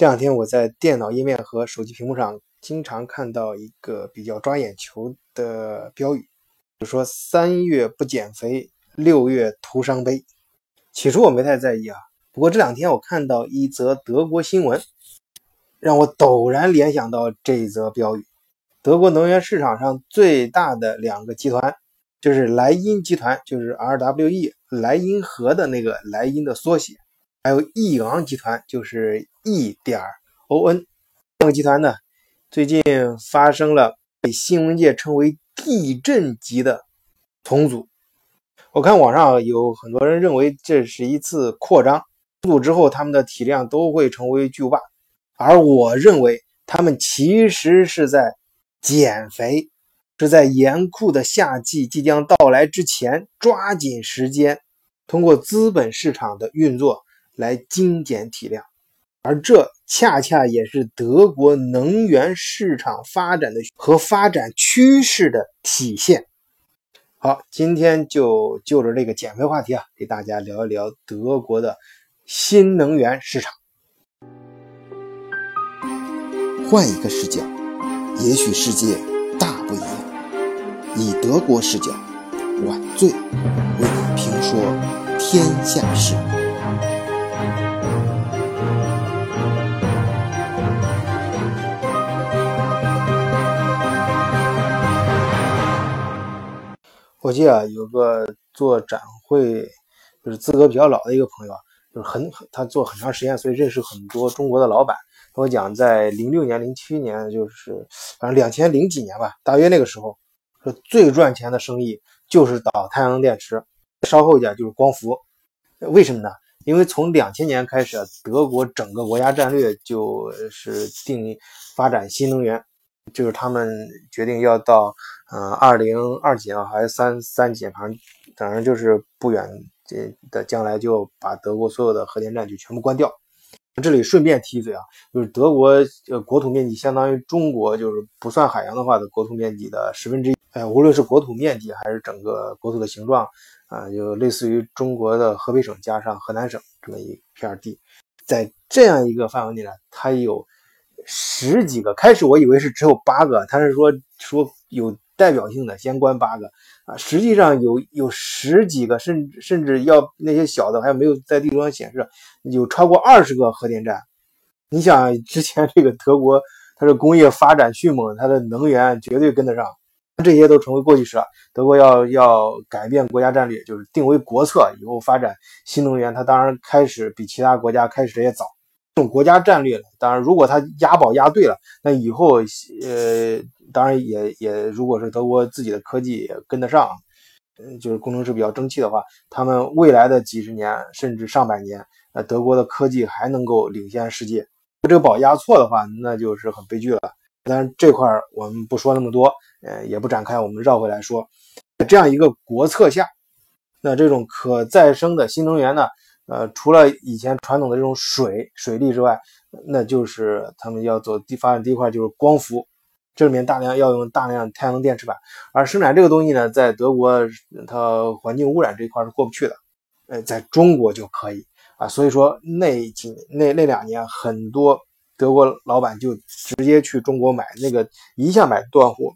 这两天我在电脑页面和手机屏幕上经常看到一个比较抓眼球的标语，就说“三月不减肥，六月徒伤悲”。起初我没太在意啊，不过这两天我看到一则德国新闻，让我陡然联想到这一则标语。德国能源市场上最大的两个集团，就是莱茵集团，就是 RWE 莱茵河的那个莱茵的缩写。还有益昂集团，就是 E 点 ON 这个集团呢，最近发生了被新闻界称为地震级的重组。我看网上有很多人认为这是一次扩张，重组之后他们的体量都会成为巨无霸，而我认为他们其实是在减肥，是在严酷的夏季即将到来之前抓紧时间，通过资本市场的运作。来精简体量，而这恰恰也是德国能源市场发展的和发展趋势的体现。好，今天就就着这个减肥话题啊，给大家聊一聊德国的新能源市场。换一个视角，也许世界大不一样。以德国视角，晚醉为你评说天下事。我记得有个做展会，就是资格比较老的一个朋友啊，就是很他做很长时间，所以认识很多中国的老板。跟我讲，在零六年、零七年，就是反正两千零几年吧，大约那个时候，说最赚钱的生意就是导太阳能电池，稍后一点就是光伏。为什么呢？因为从两千年开始，德国整个国家战略就是定发展新能源。就是他们决定要到，嗯，二零二几啊，还是三三几，反正反正就是不远这的将来就把德国所有的核电站就全部关掉。这里顺便提一嘴啊，就是德国呃国土面积相当于中国，就是不算海洋的话的国土面积的十分之一。哎，无论是国土面积还是整个国土的形状啊，就类似于中国的河北省加上河南省这么一片地，在这样一个范围内呢，它有。十几个，开始我以为是只有八个，他是说说有代表性的先关八个啊，实际上有有十几个，甚甚至要那些小的还没有在地图上显示，有超过二十个核电站。你想之前这个德国，它的工业发展迅猛，它的能源绝对跟得上，这些都成为过去式了。德国要要改变国家战略，就是定为国策，以后发展新能源，它当然开始比其他国家开始的也早。这种国家战略当然，如果他押宝押对了，那以后呃，当然也也，如果是德国自己的科技也跟得上，嗯，就是工程师比较争气的话，他们未来的几十年甚至上百年，呃，德国的科技还能够领先世界。这个宝押错的话，那就是很悲剧了。当然这块我们不说那么多，呃，也不展开，我们绕回来说，这样一个国策下，那这种可再生的新能源呢？呃，除了以前传统的这种水水利之外，那就是他们要走第发展第一块就是光伏，这里面大量要用大量太阳能电池板，而生产这个东西呢，在德国它环境污染这一块是过不去的，呃，在中国就可以啊，所以说那几那那两年很多德国老板就直接去中国买那个一下买断货。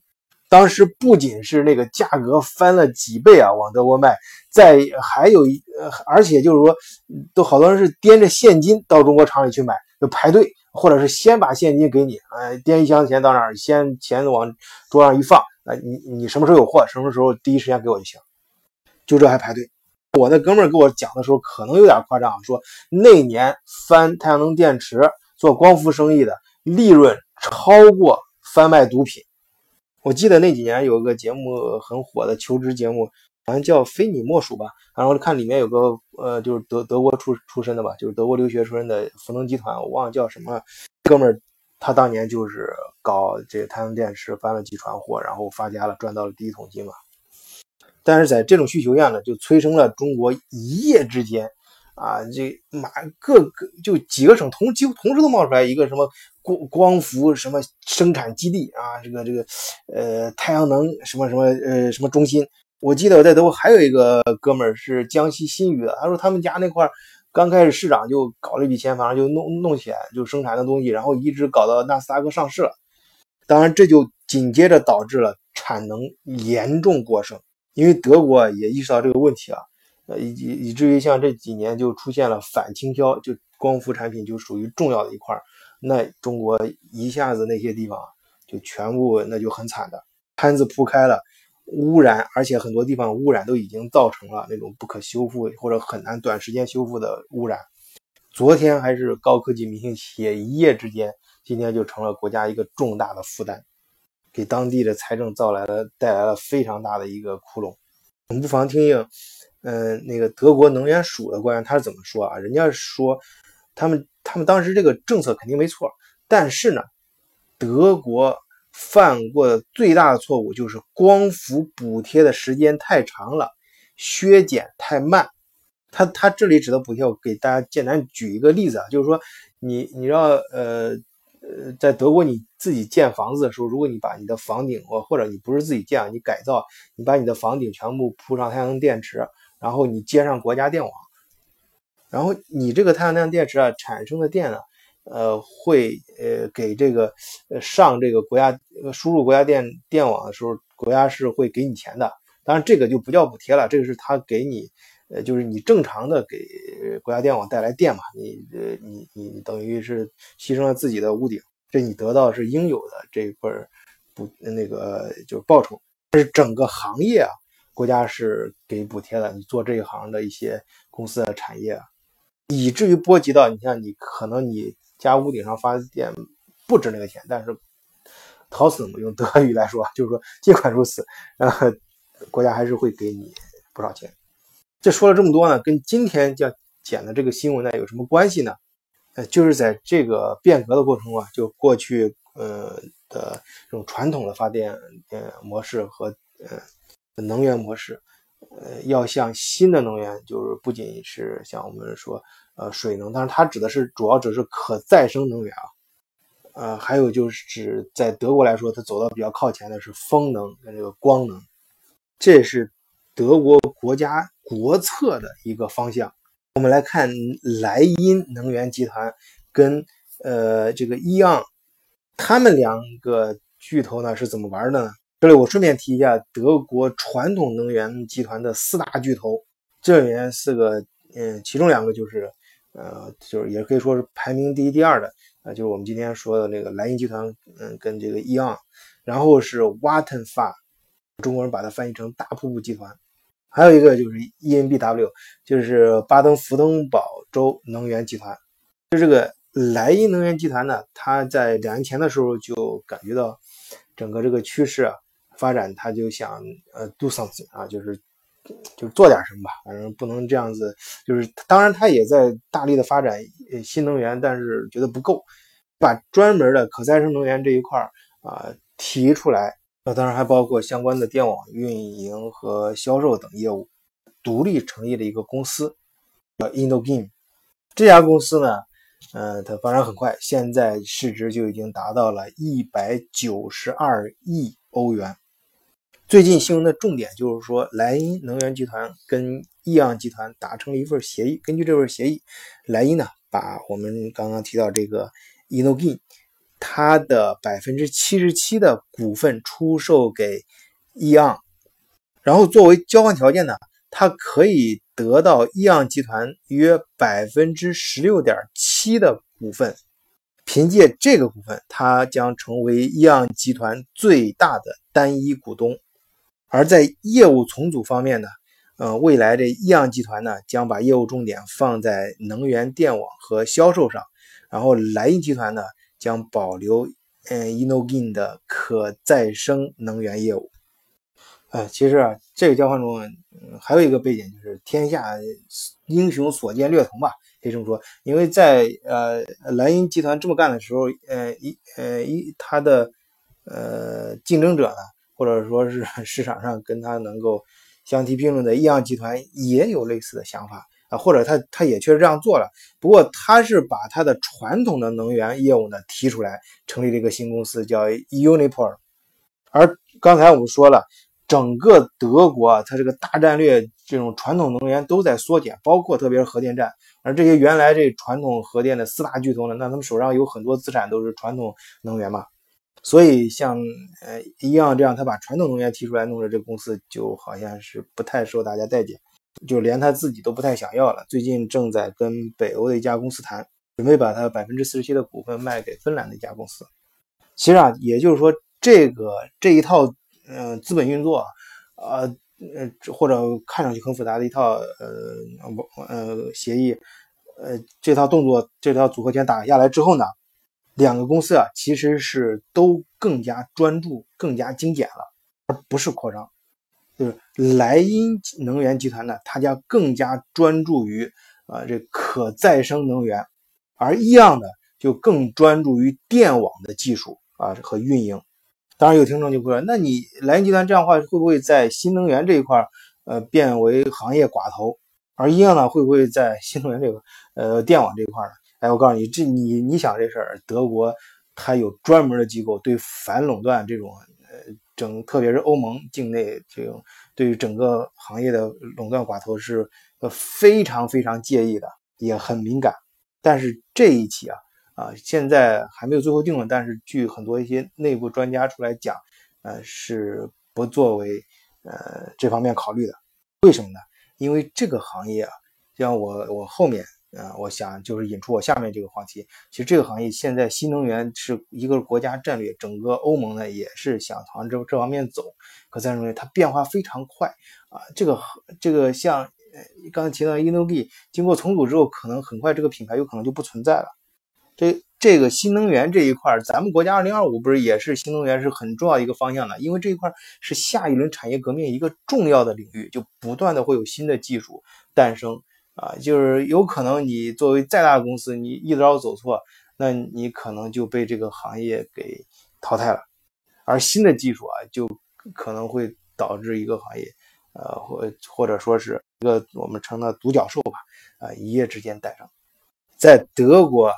当时不仅是那个价格翻了几倍啊，往德国卖，再还有一呃，而且就是说，都好多人是掂着现金到中国厂里去买，就排队，或者是先把现金给你，哎，掂一箱钱到那儿，先钱往桌上一放，啊，你你什么时候有货，什么时候第一时间给我就行，就这还排队。我那哥们儿给我讲的时候，可能有点夸张，说那年翻太阳能电池做光伏生意的利润超过翻卖毒品。我记得那几年有个节目很火的求职节目，好像叫《非你莫属》吧。然后看里面有个呃，就是德德国出出身的吧，就是德国留学出身的福能集团，我忘了叫什么哥们儿，他当年就是搞这个太阳电池翻了几船货，然后发家了，赚到了第一桶金嘛。但是在这种需求下呢，就催生了中国一夜之间。啊，这马各个就几个省同几乎同时都冒出来一个什么光光伏什么生产基地啊，这个这个呃太阳能什么什么呃什么中心。我记得我在德国还有一个哥们儿是江西新余的，他说他们家那块儿刚开始市长就搞了一笔钱，反正就弄弄起来，就生产的东西，然后一直搞到纳斯达克上市了。当然，这就紧接着导致了产能严重过剩，因为德国也意识到这个问题啊，呃，以以至于像这几年就出现了反倾销，就光伏产品就属于重要的一块儿那中国一下子那些地方就全部那就很惨的摊子铺开了。污染，而且很多地方污染都已经造成了那种不可修复或者很难短时间修复的污染。昨天还是高科技明星企业，一夜之间，今天就成了国家一个重大的负担，给当地的财政造来了带来了非常大的一个窟窿。我们不妨听听，嗯，那个德国能源署的官员他是怎么说啊？人家说，他们他们当时这个政策肯定没错，但是呢，德国。犯过的最大的错误就是光伏补贴的时间太长了，削减太慢。他他这里指的补贴，我给大家简单举一个例子啊，就是说你你知道呃呃，在德国你自己建房子的时候，如果你把你的房顶或或者你不是自己建啊，你改造，你把你的房顶全部铺上太阳能电池，然后你接上国家电网，然后你这个太阳能电池啊产生的电呢。呃，会呃给这个呃上这个国家输入国家电电网的时候，国家是会给你钱的。当然，这个就不叫补贴了，这个是他给你，呃，就是你正常的给国家电网带来电嘛，你呃你你等于是牺牲了自己的屋顶，这你得到是应有的这一块补那个就是报酬。但是整个行业啊，国家是给补贴的，你做这一行的一些公司的产业，以至于波及到你像你可能你。家屋顶上发电不值那个钱，但是讨死嘛，用德语来说，就是说尽管如此，呃，国家还是会给你不少钱。这说了这么多呢，跟今天要讲的这个新闻呢有什么关系呢？呃，就是在这个变革的过程中啊，就过去呃的这种传统的发电呃模式和呃能源模式，呃，要向新的能源，就是不仅是像我们说。呃，水能，但是它指的是主要指的是可再生能源啊，呃，还有就是指在德国来说，它走到比较靠前的是风能跟这个光能，这是德国国家国策的一个方向。我们来看莱茵能源集团跟呃这个伊昂，他们两个巨头呢是怎么玩的呢？这里我顺便提一下德国传统能源集团的四大巨头，这里面四个，嗯，其中两个就是。呃，就是也可以说是排名第一、第二的，呃，就是我们今天说的那个莱茵集团，嗯，跟这个伊昂，然后是瓦腾发，中国人把它翻译成大瀑布集团，还有一个就是 ENBW，就是巴登符腾堡州能源集团。就这个莱茵能源集团呢，它在两年前的时候就感觉到整个这个趋势啊发展，他就想呃 do something 啊，就是。就做点什么吧，反正不能这样子。就是当然，他也在大力的发展新能源，但是觉得不够，把专门的可再生能源这一块啊提出来。那当然还包括相关的电网运营和销售等业务，独立成立了一个公司，叫 InnoGain。这家公司呢，呃，它发展很快，现在市值就已经达到了一百九十二亿欧元。最近新闻的重点就是说，莱茵能源集团跟易阳集团达成了一份协议。根据这份协议，莱茵呢把我们刚刚提到这个 InnoGain 它的百分之七十七的股份出售给易阳，然后作为交换条件呢，它可以得到易阳集团约百分之十六点七的股份。凭借这个股份，它将成为易阳集团最大的单一股东。而在业务重组方面呢，呃，未来的易阳集团呢将把业务重点放在能源电网和销售上，然后莱茵集团呢将保留嗯 InnoGain 的可再生能源业务。呃，其实啊，这个交换中还有一个背景就是天下英雄所见略同吧，可以这么说，因为在呃莱茵集团这么干的时候，呃一呃一他的呃竞争者呢。或者说是 市场上跟他能够相提并论的易阳集团也有类似的想法啊，或者他他也确实这样做了，不过他是把他的传统的能源业务呢提出来，成立了一个新公司叫 Uniper。而刚才我们说了，整个德国啊，它这个大战略这种传统能源都在缩减，包括特别是核电站。而这些原来这传统核电的四大巨头呢，那他们手上有很多资产都是传统能源嘛。所以像呃一样这样，他把传统能源提出来，弄的这个公司就好像是不太受大家待见，就连他自己都不太想要了。最近正在跟北欧的一家公司谈，准备把他百分之四十七的股份卖给芬兰的一家公司。其实啊，也就是说，这个这一套嗯资本运作，呃呃或者看上去很复杂的一套呃呃协议，呃这套动作这套组合拳打下来之后呢？两个公司啊，其实是都更加专注、更加精简了，而不是扩张。就是莱茵能源集团呢，它将更加专注于啊这可再生能源，而一样呢就更专注于电网的技术啊和运营。当然有听众就会说，那你莱茵集团这样的话，会不会在新能源这一块呃变为行业寡头？而一样呢，会不会在新能源这个呃电网这一块呢？哎，我告诉你，这你你想这事儿，德国它有专门的机构对反垄断这种呃整，特别是欧盟境内这种对于整个行业的垄断寡头是呃非常非常介意的，也很敏感。但是这一起啊啊，现在还没有最后定论，但是据很多一些内部专家出来讲，呃是不作为呃这方面考虑的。为什么呢？因为这个行业啊，像我我后面。啊，我想就是引出我下面这个话题。其实这个行业现在新能源是一个国家战略，整个欧盟呢也是想朝这这方面走。可再认为它变化非常快啊，这个这个像呃刚才提到 Innogy 经过重组之后，可能很快这个品牌有可能就不存在了。这这个新能源这一块，咱们国家二零二五不是也是新能源是很重要一个方向呢？因为这一块是下一轮产业革命一个重要的领域，就不断的会有新的技术诞生。啊，就是有可能你作为再大的公司，你一招走错，那你可能就被这个行业给淘汰了。而新的技术啊，就可能会导致一个行业，呃，或或者说是一个我们称的独角兽吧，啊，一夜之间诞生。在德国，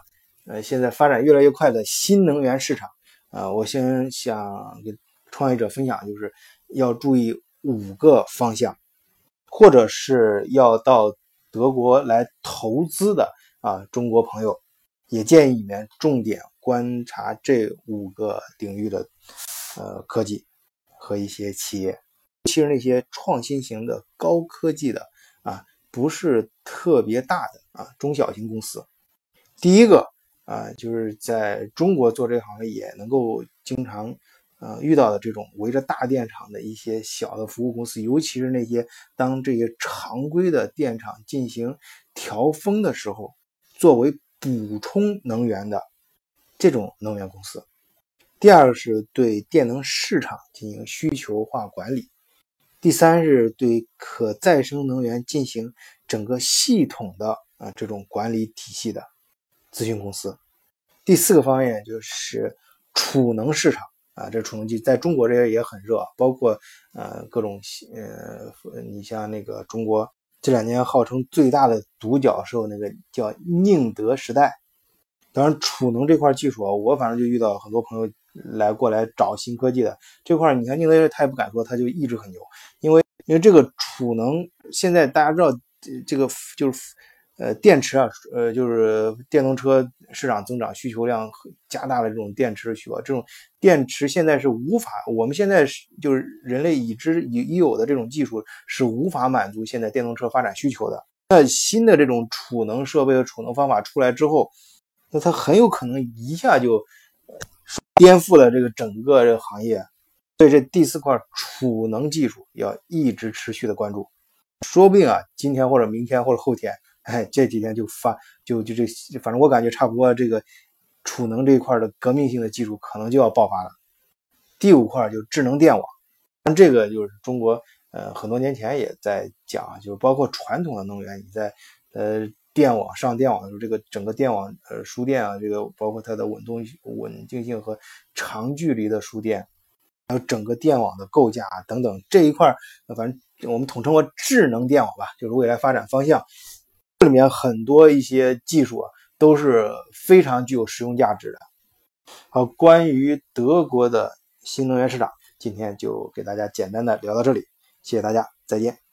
呃，现在发展越来越快的新能源市场，啊，我先想跟创业者分享，就是要注意五个方向，或者是要到。德国来投资的啊，中国朋友也建议你们重点观察这五个领域的呃科技和一些企业，其是那些创新型的高科技的啊，不是特别大的啊中小型公司。第一个啊，就是在中国做这行业也能够经常。呃，遇到的这种围着大电厂的一些小的服务公司，尤其是那些当这些常规的电厂进行调峰的时候，作为补充能源的这种能源公司。第二个是对电能市场进行需求化管理。第三是对可再生能源进行整个系统的啊这种管理体系的咨询公司。第四个方面就是储能市场。啊，这储能机在中国这边也很热，包括呃各种呃，你像那个中国这两年号称最大的独角兽，那个叫宁德时代。当然，储能这块技术啊，我反正就遇到很多朋友来过来找新科技的这块，你看宁德时代他也不敢说，他就一直很牛，因为因为这个储能现在大家知道这个就是。呃，电池啊，呃，就是电动车市场增长需求量加大了，这种电池需要，这种电池现在是无法，我们现在是就是人类已知已已有的这种技术是无法满足现在电动车发展需求的。那新的这种储能设备和储能方法出来之后，那它很有可能一下就颠覆了这个整个这个行业。所以这第四块储能技术要一直持续的关注，说不定啊，今天或者明天或者后天。哎，这几天就发就就这，反正我感觉差不多，这个储能这一块的革命性的技术可能就要爆发了。第五块就智能电网，这个就是中国呃很多年前也在讲，就是包括传统的能源，你在呃电网上电网的时候，这个整个电网呃输电啊，这个包括它的稳动稳定性和长距离的输电，还有整个电网的构架等等这一块，反正我们统称为智能电网吧，就是未来发展方向。这里面很多一些技术啊，都是非常具有实用价值的。好，关于德国的新能源市场，今天就给大家简单的聊到这里，谢谢大家，再见。